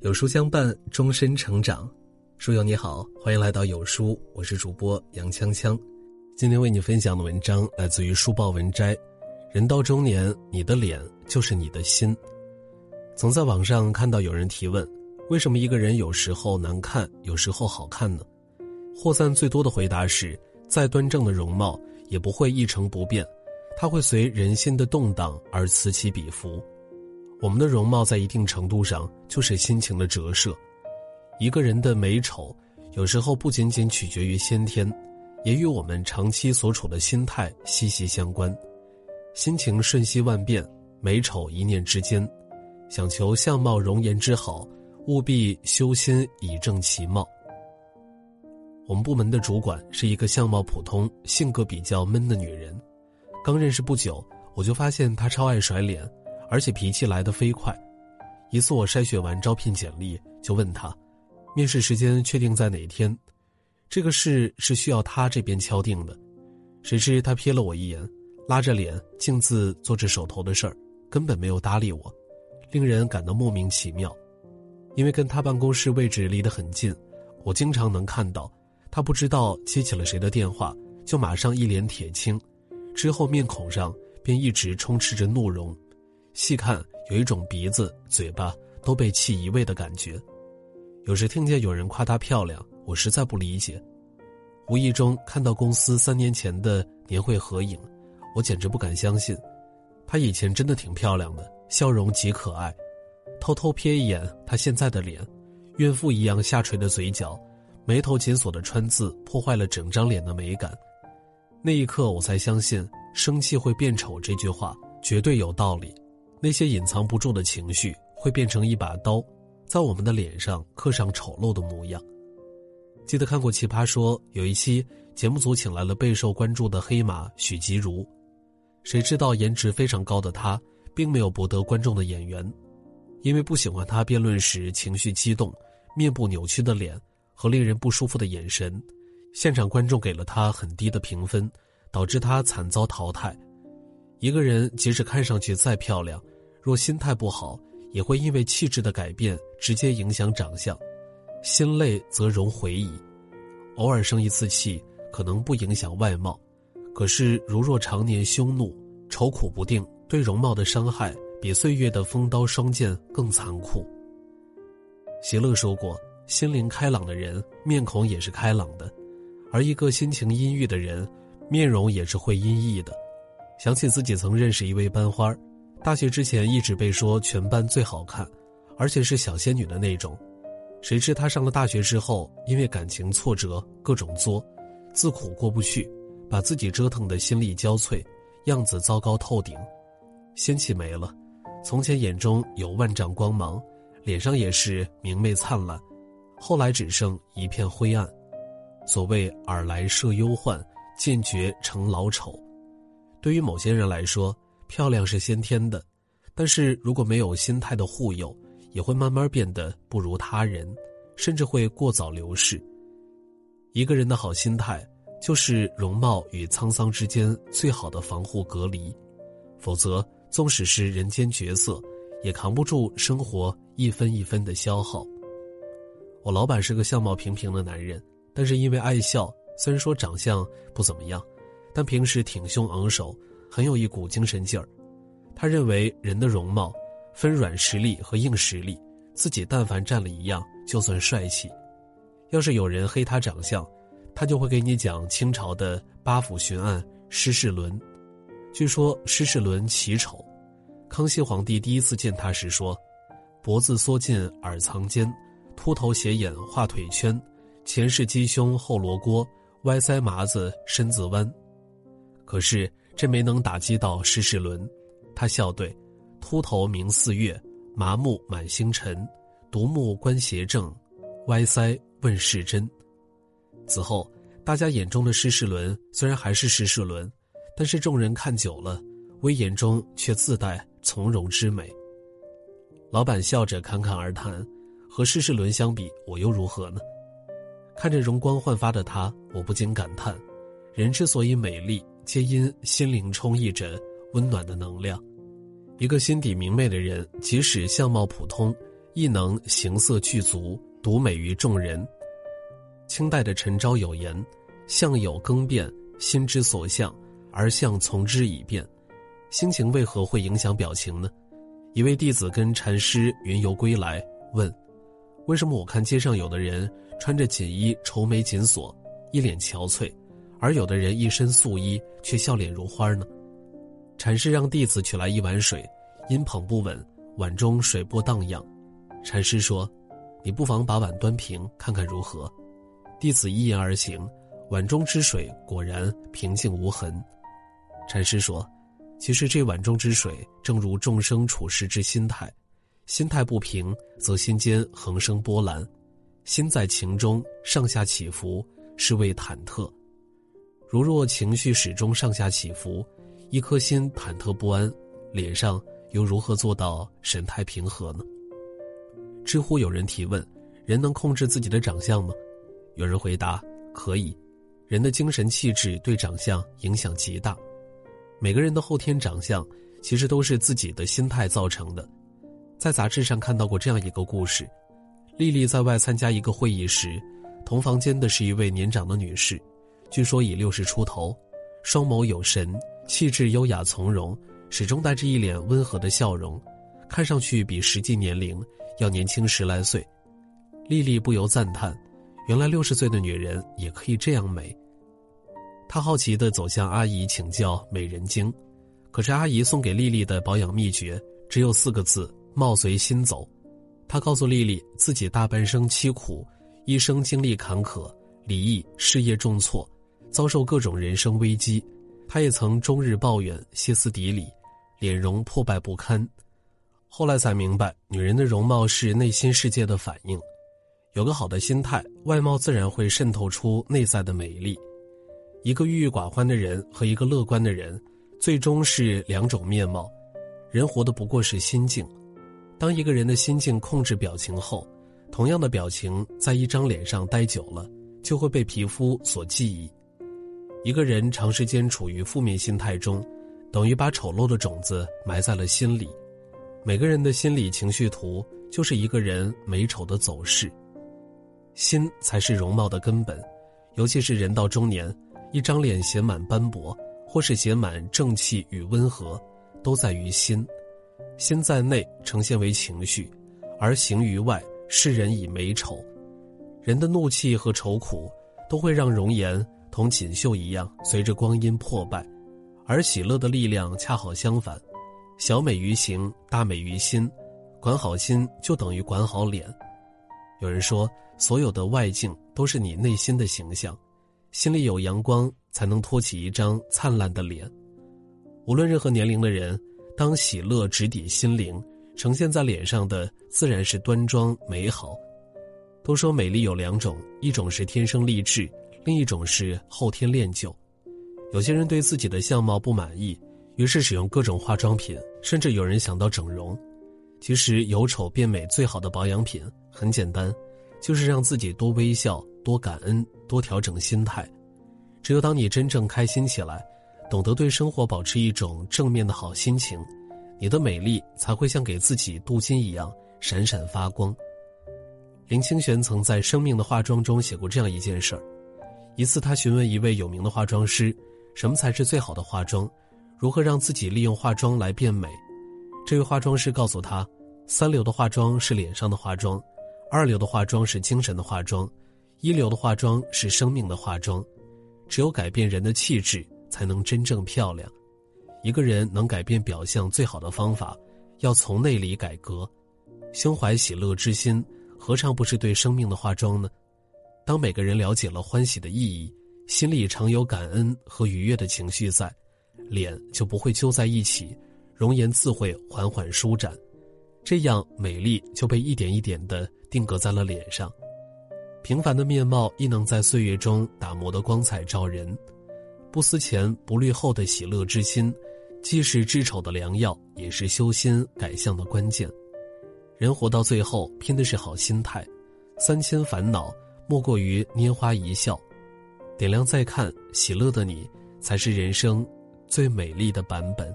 有书相伴，终身成长。书友你好，欢迎来到有书，我是主播杨锵锵。今天为你分享的文章来自于书报文摘。人到中年，你的脸就是你的心。曾在网上看到有人提问：为什么一个人有时候难看，有时候好看呢？获赞最多的回答是：再端正的容貌也不会一成不变，它会随人心的动荡而此起彼伏。我们的容貌在一定程度上就是心情的折射。一个人的美丑，有时候不仅仅取决于先天，也与我们长期所处的心态息息相关。心情瞬息万变，美丑一念之间。想求相貌容颜之好，务必修心以正其貌。我们部门的主管是一个相貌普通、性格比较闷的女人。刚认识不久，我就发现她超爱甩脸。而且脾气来得飞快，一次我筛选完招聘简历，就问他，面试时间确定在哪天？这个事是需要他这边敲定的。谁知他瞥了我一眼，拉着脸径自做着手头的事儿，根本没有搭理我，令人感到莫名其妙。因为跟他办公室位置离得很近，我经常能看到他不知道接起了谁的电话，就马上一脸铁青，之后面孔上便一直充斥着怒容。细看，有一种鼻子、嘴巴都被气移位的感觉。有时听见有人夸她漂亮，我实在不理解。无意中看到公司三年前的年会合影，我简直不敢相信，她以前真的挺漂亮的，笑容极可爱。偷偷瞥一眼她现在的脸，孕妇一样下垂的嘴角，眉头紧锁的川字破坏了整张脸的美感。那一刻，我才相信“生气会变丑”这句话绝对有道理。那些隐藏不住的情绪会变成一把刀，在我们的脸上刻上丑陋的模样。记得看过《奇葩说》，有一期节目组请来了备受关注的黑马许吉如，谁知道颜值非常高的他，并没有博得观众的眼缘，因为不喜欢他辩论时情绪激动、面部扭曲的脸和令人不舒服的眼神，现场观众给了他很低的评分，导致他惨遭淘汰。一个人即使看上去再漂亮，若心态不好，也会因为气质的改变直接影响长相。心累则容回矣，偶尔生一次气可能不影响外貌，可是如若常年凶怒、愁苦不定，对容貌的伤害比岁月的风刀霜剑更残酷。席勒说过：“心灵开朗的人，面孔也是开朗的；而一个心情阴郁的人，面容也是会阴翳的。”想起自己曾认识一位班花儿，大学之前一直被说全班最好看，而且是小仙女的那种。谁知她上了大学之后，因为感情挫折各种作，自苦过不去，把自己折腾的心力交瘁，样子糟糕透顶，仙气没了。从前眼中有万丈光芒，脸上也是明媚灿烂，后来只剩一片灰暗。所谓尔来设忧患，渐觉成老丑。对于某些人来说，漂亮是先天的，但是如果没有心态的护佑，也会慢慢变得不如他人，甚至会过早流逝。一个人的好心态，就是容貌与沧桑之间最好的防护隔离，否则，纵使是人间绝色，也扛不住生活一分一分的消耗。我老板是个相貌平平的男人，但是因为爱笑，虽然说长相不怎么样。但平时挺胸昂首，很有一股精神劲儿。他认为人的容貌分软实力和硬实力，自己但凡占了一样，就算帅气。要是有人黑他长相，他就会给你讲清朝的八府巡按施世纶。据说施世纶奇丑，康熙皇帝第一次见他时说：“脖子缩进耳藏尖，秃头斜眼画腿圈，前是鸡胸后罗锅，歪腮麻子身子弯。”可是这没能打击到施世纶，他笑对：“秃头明四月，麻木满星辰，独目观邪正，歪腮问世真。”此后，大家眼中的施世纶虽然还是施世纶，但是众人看久了，威严中却自带从容之美。老板笑着侃侃而谈：“和施世纶相比，我又如何呢？”看着容光焕发的他，我不禁感叹：人之所以美丽。皆因心灵充溢着温暖的能量。一个心底明媚的人，即使相貌普通，亦能形色具足，独美于众人。清代的陈昭有言：“相有更变，心之所向，而相从之以变。”心情为何会影响表情呢？一位弟子跟禅师云游归来，问：“为什么我看街上有的人穿着锦衣，愁眉紧锁，一脸憔悴，而有的人一身素衣，却笑脸如花呢？”禅师让弟子取来一碗水，因捧不稳，碗中水波荡漾。禅师说：“你不妨把碗端平，看看如何？”弟子依言而行，碗中之水果然平静无痕。禅师说。其实这碗中之水，正如众生处事之心态，心态不平，则心间横生波澜；心在情中上下起伏，是谓忐忑。如若情绪始终上下起伏，一颗心忐忑不安，脸上又如何做到神态平和呢？知乎有人提问：人能控制自己的长相吗？有人回答：可以。人的精神气质对长相影响极大。每个人的后天长相，其实都是自己的心态造成的。在杂志上看到过这样一个故事：丽丽在外参加一个会议时，同房间的是一位年长的女士，据说已六十出头，双眸有神，气质优雅从容，始终带着一脸温和的笑容，看上去比实际年龄要年轻十来岁。丽丽不由赞叹：原来六十岁的女人也可以这样美。他好奇地走向阿姨请教美人精，可是阿姨送给丽丽的保养秘诀只有四个字：貌随心走。他告诉丽丽，自己大半生凄苦，一生经历坎坷、离异、事业重挫，遭受各种人生危机。他也曾终日抱怨、歇斯底里，脸容破败不堪。后来才明白，女人的容貌是内心世界的反应，有个好的心态，外貌自然会渗透出内在的美丽。一个郁郁寡欢的人和一个乐观的人，最终是两种面貌。人活的不过是心境。当一个人的心境控制表情后，同样的表情在一张脸上待久了，就会被皮肤所记忆。一个人长时间处于负面心态中，等于把丑陋的种子埋在了心里。每个人的心理情绪图，就是一个人美丑的走势。心才是容貌的根本，尤其是人到中年。一张脸写满斑驳，或是写满正气与温和，都在于心。心在内呈现为情绪，而形于外世人以美丑。人的怒气和愁苦，都会让容颜同锦绣一样随着光阴破败，而喜乐的力量恰好相反，小美于形，大美于心。管好心就等于管好脸。有人说，所有的外境都是你内心的形象。心里有阳光，才能托起一张灿烂的脸。无论任何年龄的人，当喜乐直抵心灵，呈现在脸上的自然是端庄美好。都说美丽有两种，一种是天生丽质，另一种是后天练就。有些人对自己的相貌不满意，于是使用各种化妆品，甚至有人想到整容。其实由丑变美最好的保养品很简单，就是让自己多微笑。多感恩，多调整心态。只有当你真正开心起来，懂得对生活保持一种正面的好心情，你的美丽才会像给自己镀金一样闪闪发光。林清玄曾在《生命的化妆》中写过这样一件事儿：一次，他询问一位有名的化妆师，什么才是最好的化妆，如何让自己利用化妆来变美。这位化妆师告诉他，三流的化妆是脸上的化妆，二流的化妆是精神的化妆。一流的化妆是生命的化妆，只有改变人的气质，才能真正漂亮。一个人能改变表象最好的方法，要从内里改革。胸怀喜乐之心，何尝不是对生命的化妆呢？当每个人了解了欢喜的意义，心里常有感恩和愉悦的情绪在，脸就不会揪在一起，容颜自会缓缓舒展，这样美丽就被一点一点的定格在了脸上。平凡的面貌亦能在岁月中打磨得光彩照人，不思前不虑后的喜乐之心，既是治丑的良药，也是修心改相的关键。人活到最后，拼的是好心态，三千烦恼莫过于拈花一笑，点亮再看，喜乐的你，才是人生最美丽的版本。